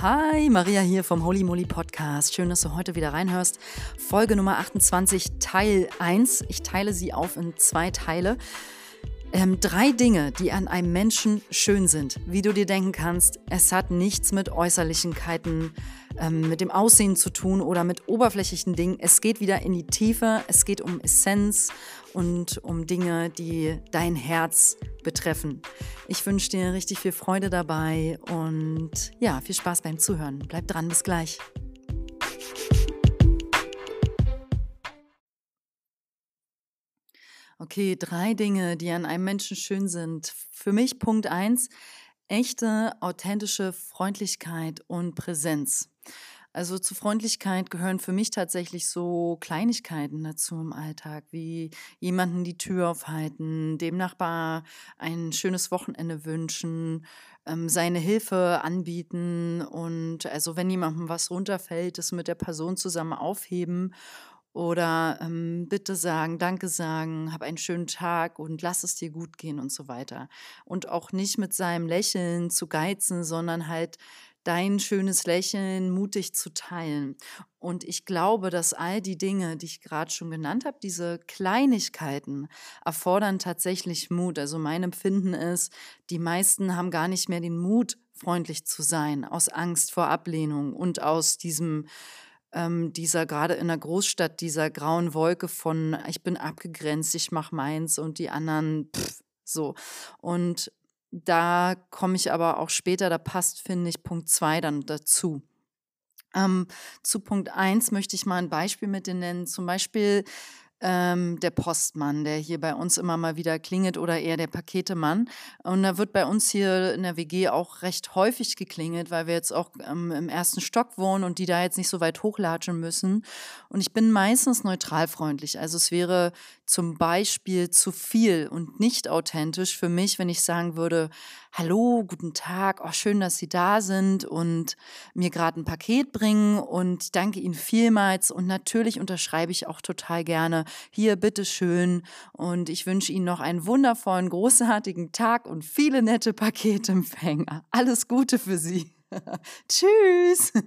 Hi, Maria hier vom Holy Moly Podcast. Schön, dass du heute wieder reinhörst. Folge Nummer 28, Teil 1. Ich teile sie auf in zwei Teile. Ähm, drei Dinge, die an einem Menschen schön sind. Wie du dir denken kannst, es hat nichts mit Äußerlichkeiten, ähm, mit dem Aussehen zu tun oder mit oberflächlichen Dingen. Es geht wieder in die Tiefe, es geht um Essenz und um Dinge, die dein Herz betreffen. Ich wünsche dir richtig viel Freude dabei und ja, viel Spaß beim Zuhören. Bleib dran, bis gleich. Okay, drei Dinge, die an einem Menschen schön sind. Für mich Punkt eins, echte, authentische Freundlichkeit und Präsenz. Also zu Freundlichkeit gehören für mich tatsächlich so Kleinigkeiten dazu im Alltag, wie jemanden die Tür aufhalten, dem Nachbar ein schönes Wochenende wünschen, ähm, seine Hilfe anbieten und also wenn jemandem was runterfällt, das mit der Person zusammen aufheben oder ähm, bitte sagen, danke sagen, hab einen schönen Tag und lass es dir gut gehen und so weiter. Und auch nicht mit seinem Lächeln zu geizen, sondern halt dein schönes Lächeln mutig zu teilen. Und ich glaube, dass all die Dinge, die ich gerade schon genannt habe, diese Kleinigkeiten, erfordern tatsächlich Mut. Also mein Empfinden ist, die meisten haben gar nicht mehr den Mut, freundlich zu sein, aus Angst vor Ablehnung und aus diesem ähm, dieser gerade in der Großstadt, dieser grauen Wolke von ich bin abgegrenzt, ich mache meins und die anderen pff, so. Und da komme ich aber auch später, da passt, finde ich, Punkt zwei dann dazu. Ähm, zu Punkt eins möchte ich mal ein Beispiel mit dir nennen. Zum Beispiel ähm, der Postmann, der hier bei uns immer mal wieder klingelt oder eher der Paketemann. Und da wird bei uns hier in der WG auch recht häufig geklingelt, weil wir jetzt auch ähm, im ersten Stock wohnen und die da jetzt nicht so weit hochlatschen müssen. Und ich bin meistens neutral freundlich. Also es wäre zum Beispiel zu viel und nicht authentisch für mich, wenn ich sagen würde, hallo, guten Tag, oh, schön, dass Sie da sind und mir gerade ein Paket bringen und ich danke Ihnen vielmals und natürlich unterschreibe ich auch total gerne, hier, bitteschön und ich wünsche Ihnen noch einen wundervollen, großartigen Tag und viele nette Paketempfänger. Alles Gute für Sie. Tschüss.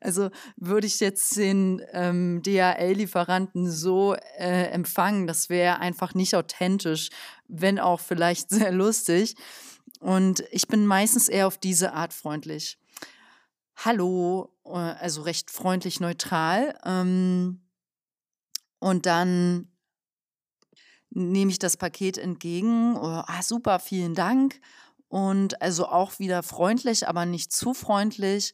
Also würde ich jetzt den ähm, DHL-Lieferanten so äh, empfangen, das wäre einfach nicht authentisch, wenn auch vielleicht sehr lustig. Und ich bin meistens eher auf diese Art freundlich. Hallo, äh, also recht freundlich neutral. Ähm, und dann nehme ich das Paket entgegen. Oh, ah, super, vielen Dank. Und also auch wieder freundlich, aber nicht zu freundlich.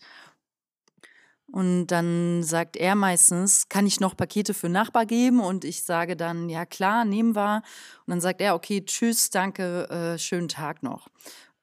Und dann sagt er meistens, kann ich noch Pakete für Nachbar geben? Und ich sage dann, ja klar, nehmen wir. Und dann sagt er, okay, tschüss, danke, äh, schönen Tag noch.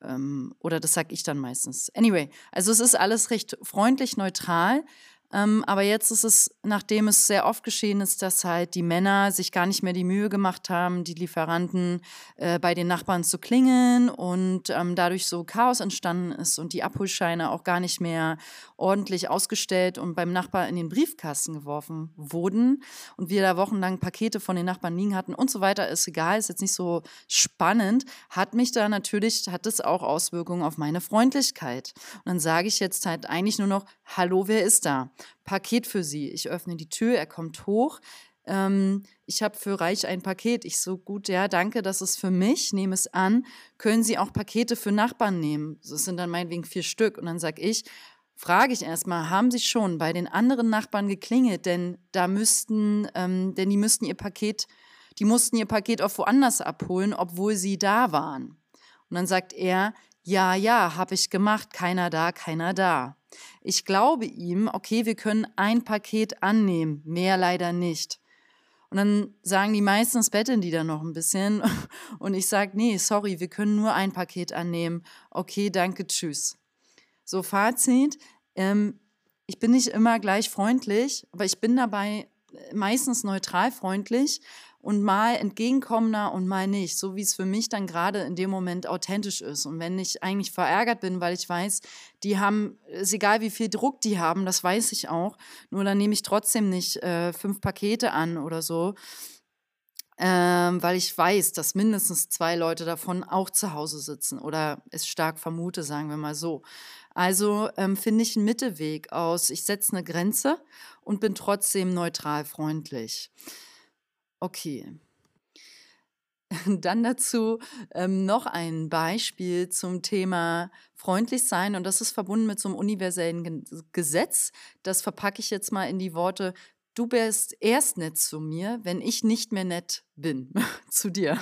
Ähm, oder das sage ich dann meistens. Anyway, also es ist alles recht freundlich, neutral. Ähm, aber jetzt ist es, nachdem es sehr oft geschehen ist, dass halt die Männer sich gar nicht mehr die Mühe gemacht haben, die Lieferanten äh, bei den Nachbarn zu klingeln und ähm, dadurch so Chaos entstanden ist und die Abholscheine auch gar nicht mehr ordentlich ausgestellt und beim Nachbar in den Briefkasten geworfen wurden und wir da wochenlang Pakete von den Nachbarn liegen hatten und so weiter, ist egal, ist jetzt nicht so spannend, hat mich da natürlich, hat es auch Auswirkungen auf meine Freundlichkeit. Und dann sage ich jetzt halt eigentlich nur noch, hallo, wer ist da? Paket für Sie. Ich öffne die Tür, er kommt hoch. Ähm, ich habe für Reich ein Paket. Ich so, gut, ja, danke, das ist für mich, nehme es an. Können Sie auch Pakete für Nachbarn nehmen? Das sind dann meinetwegen vier Stück. Und dann sage ich, frage ich erstmal, haben Sie schon bei den anderen Nachbarn geklingelt? Denn da müssten, ähm, denn die müssten ihr Paket, die mussten ihr Paket auch woanders abholen, obwohl sie da waren. Und dann sagt er, ja, ja, habe ich gemacht, keiner da, keiner da. Ich glaube ihm, okay, wir können ein Paket annehmen, mehr leider nicht. Und dann sagen die meisten, das betteln die dann noch ein bisschen. Und ich sage, nee, sorry, wir können nur ein Paket annehmen. Okay, danke, tschüss. So, Fazit. Ähm, ich bin nicht immer gleich freundlich, aber ich bin dabei meistens neutral freundlich und mal entgegenkommender und mal nicht, so wie es für mich dann gerade in dem Moment authentisch ist. Und wenn ich eigentlich verärgert bin, weil ich weiß, die haben, ist egal wie viel Druck die haben, das weiß ich auch, nur dann nehme ich trotzdem nicht äh, fünf Pakete an oder so. ähm, weil ich weiß, dass mindestens zwei Leute davon auch zu Hause sitzen oder es stark vermute, sagen wir mal so. Also ähm, finde ich einen Mittelweg aus. Ich setze eine Grenze und bin trotzdem neutral freundlich. Okay. Dann dazu ähm, noch ein Beispiel zum Thema freundlich sein und das ist verbunden mit so einem universellen Gesetz. Das verpacke ich jetzt mal in die Worte du bist erst nett zu mir, wenn ich nicht mehr nett bin zu dir.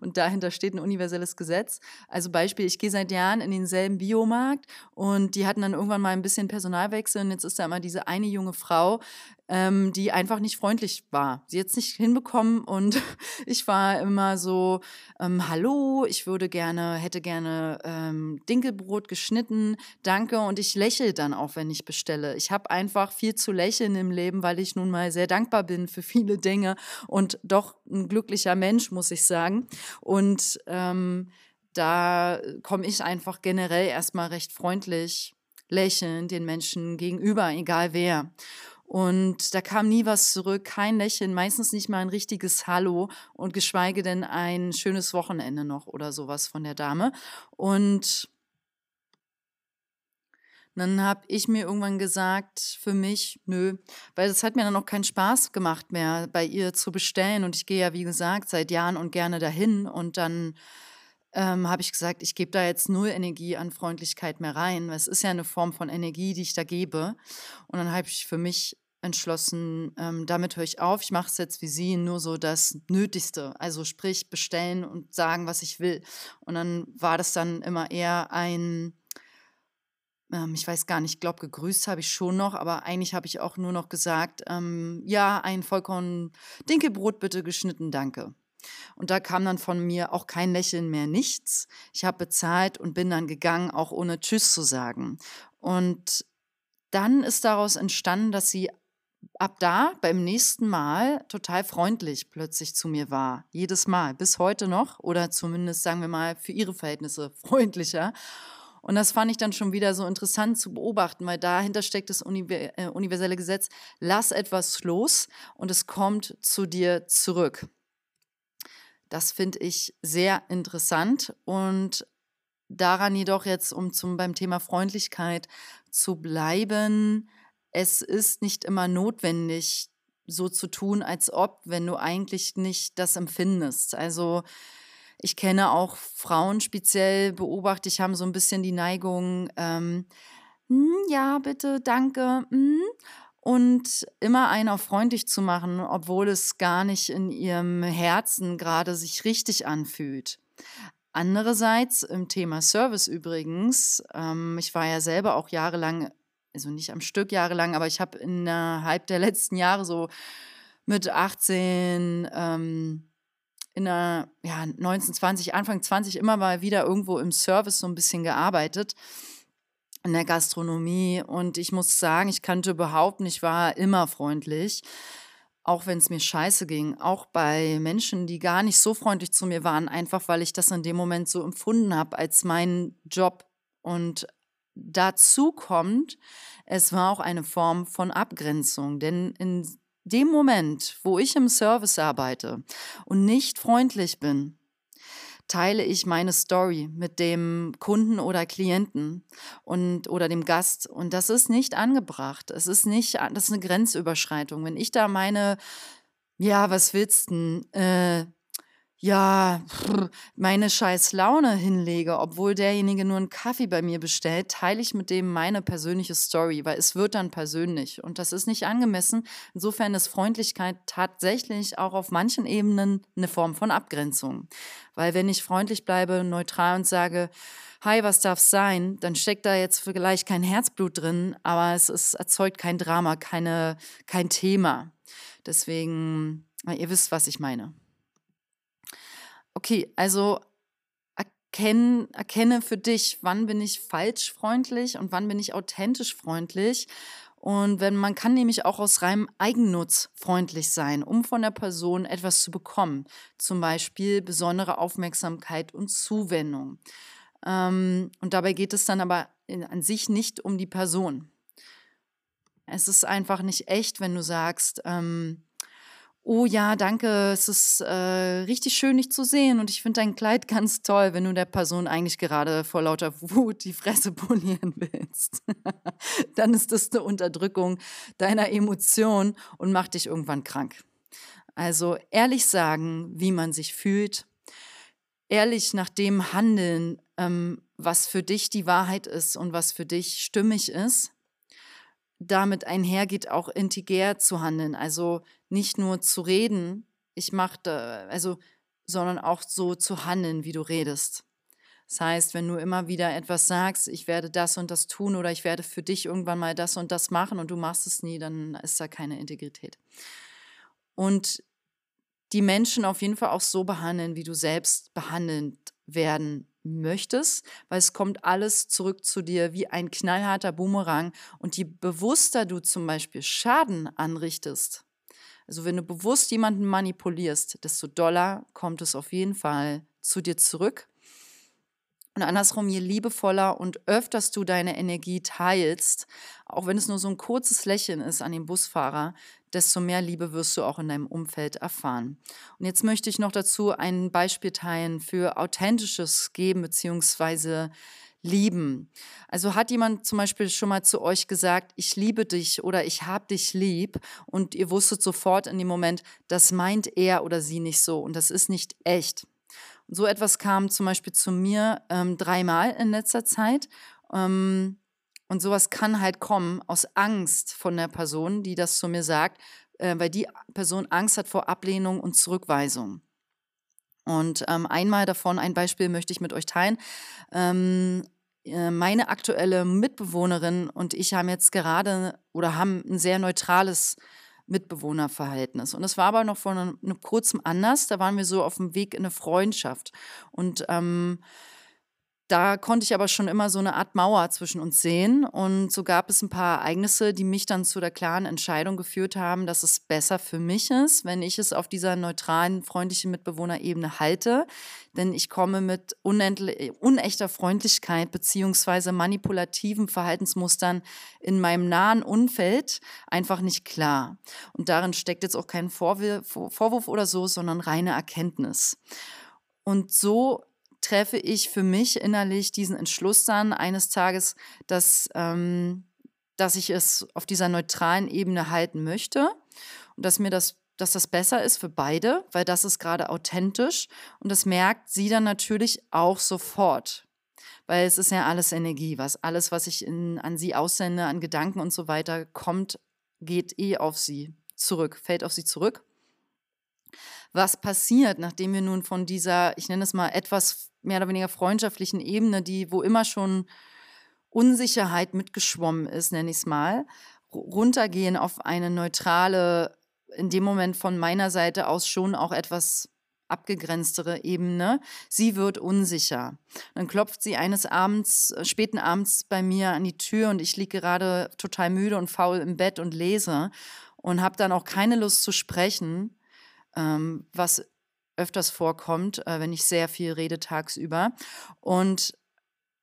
Und dahinter steht ein universelles Gesetz. Also Beispiel, ich gehe seit Jahren in denselben Biomarkt und die hatten dann irgendwann mal ein bisschen Personalwechsel und jetzt ist da immer diese eine junge Frau, ähm, die einfach nicht freundlich war. Sie hat es nicht hinbekommen und ich war immer so, ähm, hallo, ich würde gerne, hätte gerne ähm, Dinkelbrot geschnitten, danke und ich lächle dann auch, wenn ich bestelle. Ich habe einfach viel zu lächeln im Leben, weil ich nun mal sehr dankbar bin für viele Dinge und doch ein glücklicher Mensch, muss ich sagen. Und ähm, da komme ich einfach generell erstmal recht freundlich lächeln den Menschen gegenüber, egal wer. Und da kam nie was zurück, kein Lächeln, meistens nicht mal ein richtiges Hallo und geschweige denn ein schönes Wochenende noch oder sowas von der Dame. Und dann habe ich mir irgendwann gesagt, für mich, nö, weil es hat mir dann auch keinen Spaß gemacht mehr, bei ihr zu bestellen. Und ich gehe ja, wie gesagt, seit Jahren und gerne dahin. Und dann ähm, habe ich gesagt, ich gebe da jetzt null Energie an Freundlichkeit mehr rein. Es ist ja eine Form von Energie, die ich da gebe. Und dann habe ich für mich entschlossen, ähm, damit höre ich auf. Ich mache es jetzt wie Sie, nur so das Nötigste. Also sprich, bestellen und sagen, was ich will. Und dann war das dann immer eher ein, ähm, ich weiß gar nicht, ich glaube, gegrüßt habe ich schon noch, aber eigentlich habe ich auch nur noch gesagt, ähm, ja, ein vollkommen Dinkelbrot bitte geschnitten, danke. Und da kam dann von mir auch kein Lächeln mehr, nichts. Ich habe bezahlt und bin dann gegangen, auch ohne Tschüss zu sagen. Und dann ist daraus entstanden, dass sie ab da beim nächsten Mal total freundlich plötzlich zu mir war. Jedes Mal, bis heute noch oder zumindest sagen wir mal für ihre Verhältnisse freundlicher. Und das fand ich dann schon wieder so interessant zu beobachten, weil dahinter steckt das äh, universelle Gesetz, lass etwas los und es kommt zu dir zurück. Das finde ich sehr interessant und daran jedoch jetzt, um zum, beim Thema Freundlichkeit zu bleiben, es ist nicht immer notwendig, so zu tun, als ob, wenn du eigentlich nicht das empfindest. Also ich kenne auch Frauen speziell, beobachte ich, haben so ein bisschen die Neigung, ähm, hm, ja, bitte, danke, hm, und immer einen auf freundlich zu machen, obwohl es gar nicht in ihrem Herzen gerade sich richtig anfühlt. Andererseits im Thema Service übrigens, ähm, ich war ja selber auch jahrelang, also nicht am Stück jahrelang, aber ich habe innerhalb der letzten Jahre so mit 18, ähm, in der ja, 19, 20, Anfang 20 immer mal wieder irgendwo im Service so ein bisschen gearbeitet in der Gastronomie. Und ich muss sagen, ich kannte behaupten, ich war immer freundlich, auch wenn es mir scheiße ging, auch bei Menschen, die gar nicht so freundlich zu mir waren, einfach weil ich das in dem Moment so empfunden habe als meinen Job. Und dazu kommt, es war auch eine Form von Abgrenzung, denn in dem Moment, wo ich im Service arbeite und nicht freundlich bin, teile ich meine Story mit dem Kunden oder Klienten und oder dem Gast und das ist nicht angebracht. Es ist nicht, das ist eine Grenzüberschreitung. Wenn ich da meine, ja, was willst du, äh, ja, meine scheiß Laune hinlege, obwohl derjenige nur einen Kaffee bei mir bestellt, teile ich mit dem meine persönliche Story, weil es wird dann persönlich und das ist nicht angemessen. Insofern ist Freundlichkeit tatsächlich auch auf manchen Ebenen eine Form von Abgrenzung. Weil wenn ich freundlich bleibe, neutral und sage, hi, was darf sein, dann steckt da jetzt vielleicht kein Herzblut drin, aber es ist, erzeugt kein Drama, keine, kein Thema. Deswegen, ihr wisst, was ich meine. Okay, also erkenn, erkenne für dich, wann bin ich falsch freundlich und wann bin ich authentisch freundlich. Und wenn man kann nämlich auch aus reinem Eigennutz freundlich sein, um von der Person etwas zu bekommen. Zum Beispiel besondere Aufmerksamkeit und Zuwendung. Ähm, und dabei geht es dann aber in, an sich nicht um die Person. Es ist einfach nicht echt, wenn du sagst, ähm, oh ja, danke, es ist äh, richtig schön, dich zu sehen und ich finde dein Kleid ganz toll, wenn du der Person eigentlich gerade vor lauter Wut die Fresse polieren willst. Dann ist das eine Unterdrückung deiner Emotionen und macht dich irgendwann krank. Also ehrlich sagen, wie man sich fühlt, ehrlich nach dem handeln, ähm, was für dich die Wahrheit ist und was für dich stimmig ist damit einhergeht, auch integer zu handeln. Also nicht nur zu reden, ich mache, also, sondern auch so zu handeln, wie du redest. Das heißt, wenn du immer wieder etwas sagst, ich werde das und das tun oder ich werde für dich irgendwann mal das und das machen und du machst es nie, dann ist da keine Integrität. Und die Menschen auf jeden Fall auch so behandeln, wie du selbst behandelt werden möchtest, weil es kommt alles zurück zu dir wie ein knallharter Boomerang. Und je bewusster du zum Beispiel Schaden anrichtest, also wenn du bewusst jemanden manipulierst, desto doller kommt es auf jeden Fall zu dir zurück. Und andersrum, je liebevoller und öfters du deine Energie teilst, auch wenn es nur so ein kurzes Lächeln ist an den Busfahrer, desto mehr Liebe wirst du auch in deinem Umfeld erfahren. Und jetzt möchte ich noch dazu ein Beispiel teilen für authentisches Geben bzw. Lieben. Also hat jemand zum Beispiel schon mal zu euch gesagt, ich liebe dich oder ich hab dich lieb und ihr wusstet sofort in dem Moment, das meint er oder sie nicht so und das ist nicht echt. So etwas kam zum Beispiel zu mir ähm, dreimal in letzter Zeit. Ähm, und sowas kann halt kommen aus Angst von der Person, die das zu mir sagt, äh, weil die Person Angst hat vor Ablehnung und Zurückweisung. Und ähm, einmal davon, ein Beispiel möchte ich mit euch teilen. Ähm, äh, meine aktuelle Mitbewohnerin und ich haben jetzt gerade oder haben ein sehr neutrales Mitbewohnerverhältnis. Und es war aber noch vor einem, einem kurzem anders. Da waren wir so auf dem Weg in eine Freundschaft. Und ähm, da konnte ich aber schon immer so eine Art Mauer zwischen uns sehen. Und so gab es ein paar Ereignisse, die mich dann zu der klaren Entscheidung geführt haben, dass es besser für mich ist, wenn ich es auf dieser neutralen, freundlichen Mitbewohnerebene halte. Denn ich komme mit unechter Freundlichkeit beziehungsweise manipulativen Verhaltensmustern in meinem nahen Umfeld einfach nicht klar. Und darin steckt jetzt auch kein Vorwurf oder so, sondern reine Erkenntnis. Und so treffe ich für mich innerlich diesen Entschluss dann eines Tages, dass, ähm, dass ich es auf dieser neutralen Ebene halten möchte und dass mir das dass das besser ist für beide, weil das ist gerade authentisch und das merkt sie dann natürlich auch sofort, weil es ist ja alles Energie, was alles, was ich in, an sie aussende, an Gedanken und so weiter kommt, geht eh auf sie zurück, fällt auf sie zurück. Was passiert, nachdem wir nun von dieser, ich nenne es mal etwas mehr oder weniger freundschaftlichen Ebene, die, wo immer schon Unsicherheit mitgeschwommen ist, nenne ich es mal, runtergehen auf eine neutrale, in dem Moment von meiner Seite aus schon auch etwas abgegrenztere Ebene. Sie wird unsicher. Dann klopft sie eines Abends, äh, späten Abends bei mir an die Tür und ich liege gerade total müde und faul im Bett und lese und habe dann auch keine Lust zu sprechen, ähm, was öfters vorkommt, äh, wenn ich sehr viel rede tagsüber und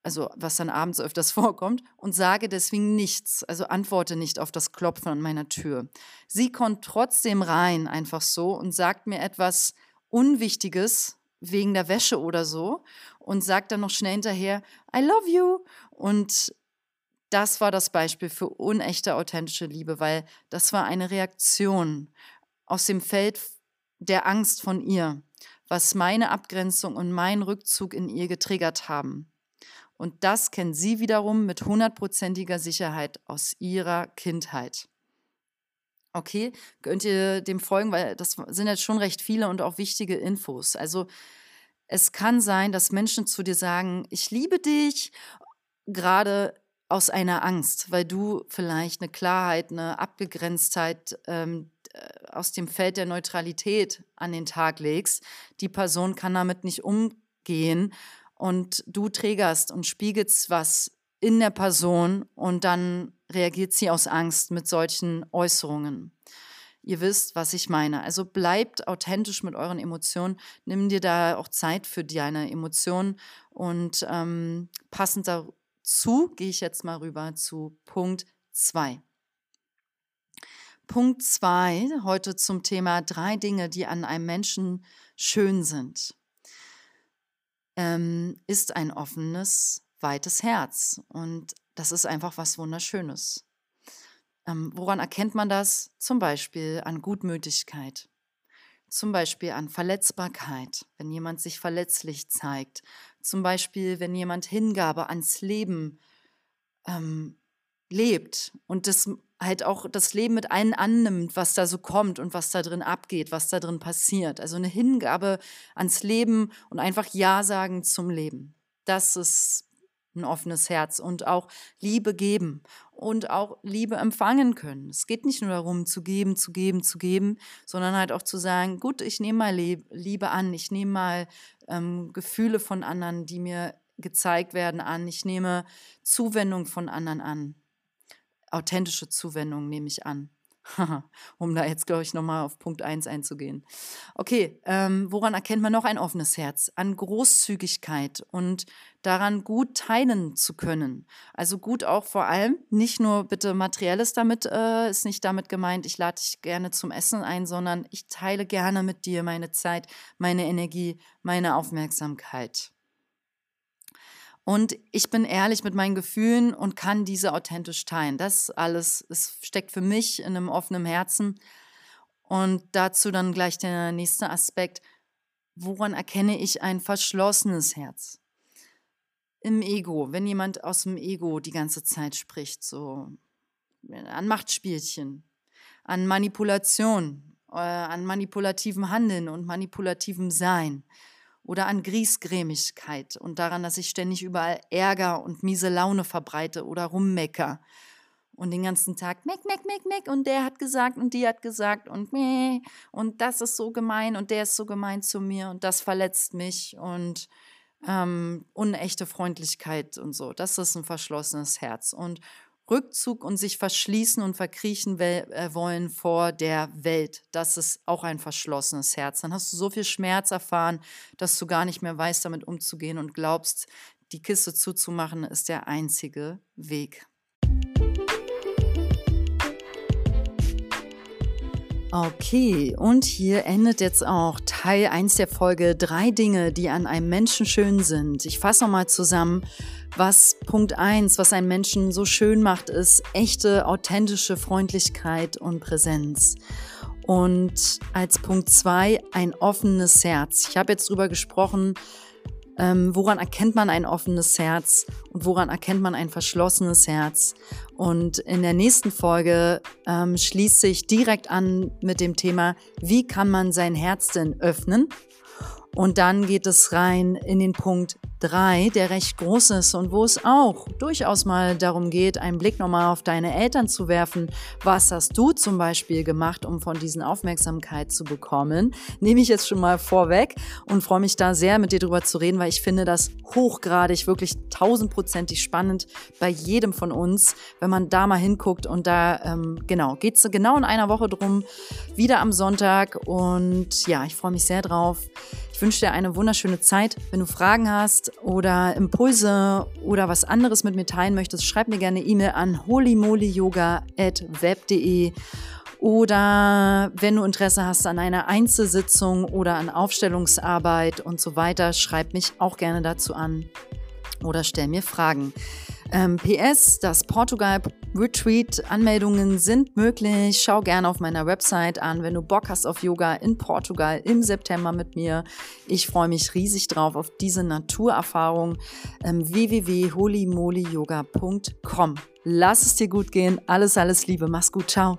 also was dann abends öfters vorkommt, und sage deswegen nichts, also antworte nicht auf das Klopfen an meiner Tür. Sie kommt trotzdem rein, einfach so, und sagt mir etwas Unwichtiges wegen der Wäsche oder so und sagt dann noch schnell hinterher, I love you. Und das war das Beispiel für unechte, authentische Liebe, weil das war eine Reaktion aus dem Feld der Angst von ihr, was meine Abgrenzung und mein Rückzug in ihr getriggert haben. Und das kennt sie wiederum mit hundertprozentiger Sicherheit aus ihrer Kindheit. Okay, könnt ihr dem folgen, weil das sind jetzt schon recht viele und auch wichtige Infos. Also es kann sein, dass Menschen zu dir sagen, ich liebe dich, gerade aus einer Angst, weil du vielleicht eine Klarheit, eine Abgegrenztheit ähm, äh, aus dem Feld der Neutralität an den Tag legst. Die Person kann damit nicht umgehen und du trägerst und spiegelst was in der Person und dann reagiert sie aus Angst mit solchen Äußerungen. Ihr wisst, was ich meine. Also bleibt authentisch mit euren Emotionen. Nimm dir da auch Zeit für deine Emotionen und ähm, passend dazu gehe ich jetzt mal rüber zu Punkt 2. Punkt zwei heute zum Thema drei Dinge, die an einem Menschen schön sind, ähm, ist ein offenes, weites Herz. Und das ist einfach was Wunderschönes. Ähm, woran erkennt man das? Zum Beispiel an Gutmütigkeit, zum Beispiel an Verletzbarkeit, wenn jemand sich verletzlich zeigt, zum Beispiel wenn jemand Hingabe ans Leben ähm, lebt und das halt auch das Leben mit allen annimmt, was da so kommt und was da drin abgeht, was da drin passiert. Also eine Hingabe ans Leben und einfach Ja sagen zum Leben. Das ist ein offenes Herz und auch Liebe geben und auch Liebe empfangen können. Es geht nicht nur darum, zu geben, zu geben, zu geben, sondern halt auch zu sagen, gut, ich nehme mal Liebe an, ich nehme mal ähm, Gefühle von anderen, die mir gezeigt werden, an, ich nehme Zuwendung von anderen an. Authentische Zuwendung nehme ich an. um da jetzt, glaube ich, nochmal auf Punkt 1 einzugehen. Okay, ähm, woran erkennt man noch ein offenes Herz? An Großzügigkeit und daran gut teilen zu können. Also gut auch vor allem, nicht nur bitte materielles damit, äh, ist nicht damit gemeint, ich lade dich gerne zum Essen ein, sondern ich teile gerne mit dir meine Zeit, meine Energie, meine Aufmerksamkeit. Und ich bin ehrlich mit meinen Gefühlen und kann diese authentisch teilen. Das alles es steckt für mich in einem offenen Herzen. Und dazu dann gleich der nächste Aspekt. Woran erkenne ich ein verschlossenes Herz? Im Ego, wenn jemand aus dem Ego die ganze Zeit spricht, so an Machtspielchen, an Manipulation, äh, an manipulativem Handeln und manipulativem Sein oder an Griesgrämigkeit und daran, dass ich ständig überall Ärger und miese Laune verbreite oder rummecker und den ganzen Tag meck, meck, meck, meck und der hat gesagt und die hat gesagt und meh und das ist so gemein und der ist so gemein zu mir und das verletzt mich und ähm, unechte Freundlichkeit und so. Das ist ein verschlossenes Herz und Rückzug und sich verschließen und verkriechen äh, wollen vor der Welt. Das ist auch ein verschlossenes Herz. Dann hast du so viel Schmerz erfahren, dass du gar nicht mehr weißt, damit umzugehen und glaubst, die Kiste zuzumachen ist der einzige Weg. Okay, und hier endet jetzt auch Teil 1 der Folge Drei Dinge, die an einem Menschen schön sind. Ich fasse nochmal zusammen, was Punkt 1, was einen Menschen so schön macht, ist echte, authentische Freundlichkeit und Präsenz. Und als Punkt 2 ein offenes Herz. Ich habe jetzt drüber gesprochen, ähm, woran erkennt man ein offenes Herz und woran erkennt man ein verschlossenes Herz? Und in der nächsten Folge ähm, schließt sich direkt an mit dem Thema, wie kann man sein Herz denn öffnen? Und dann geht es rein in den Punkt 3, der recht groß ist und wo es auch durchaus mal darum geht, einen Blick nochmal auf deine Eltern zu werfen. Was hast du zum Beispiel gemacht, um von diesen Aufmerksamkeit zu bekommen? Nehme ich jetzt schon mal vorweg und freue mich da sehr, mit dir drüber zu reden, weil ich finde das hochgradig, wirklich tausendprozentig spannend bei jedem von uns, wenn man da mal hinguckt und da, ähm, genau, geht es genau in einer Woche drum, wieder am Sonntag und ja, ich freue mich sehr drauf. Ich wünsche dir eine wunderschöne Zeit. Wenn du Fragen hast oder Impulse oder was anderes mit mir teilen möchtest, schreib mir gerne E-Mail an holymolyoga.web.de oder wenn du Interesse hast an einer Einzelsitzung oder an Aufstellungsarbeit und so weiter, schreib mich auch gerne dazu an oder stell mir Fragen. Ähm, PS, das Portugal Retreat Anmeldungen sind möglich. Schau gerne auf meiner Website an, wenn du Bock hast auf Yoga in Portugal im September mit mir. Ich freue mich riesig drauf auf diese Naturerfahrung. Ähm, www.holymolyoga.com. Lass es dir gut gehen. Alles, alles Liebe. Mach's gut. Ciao.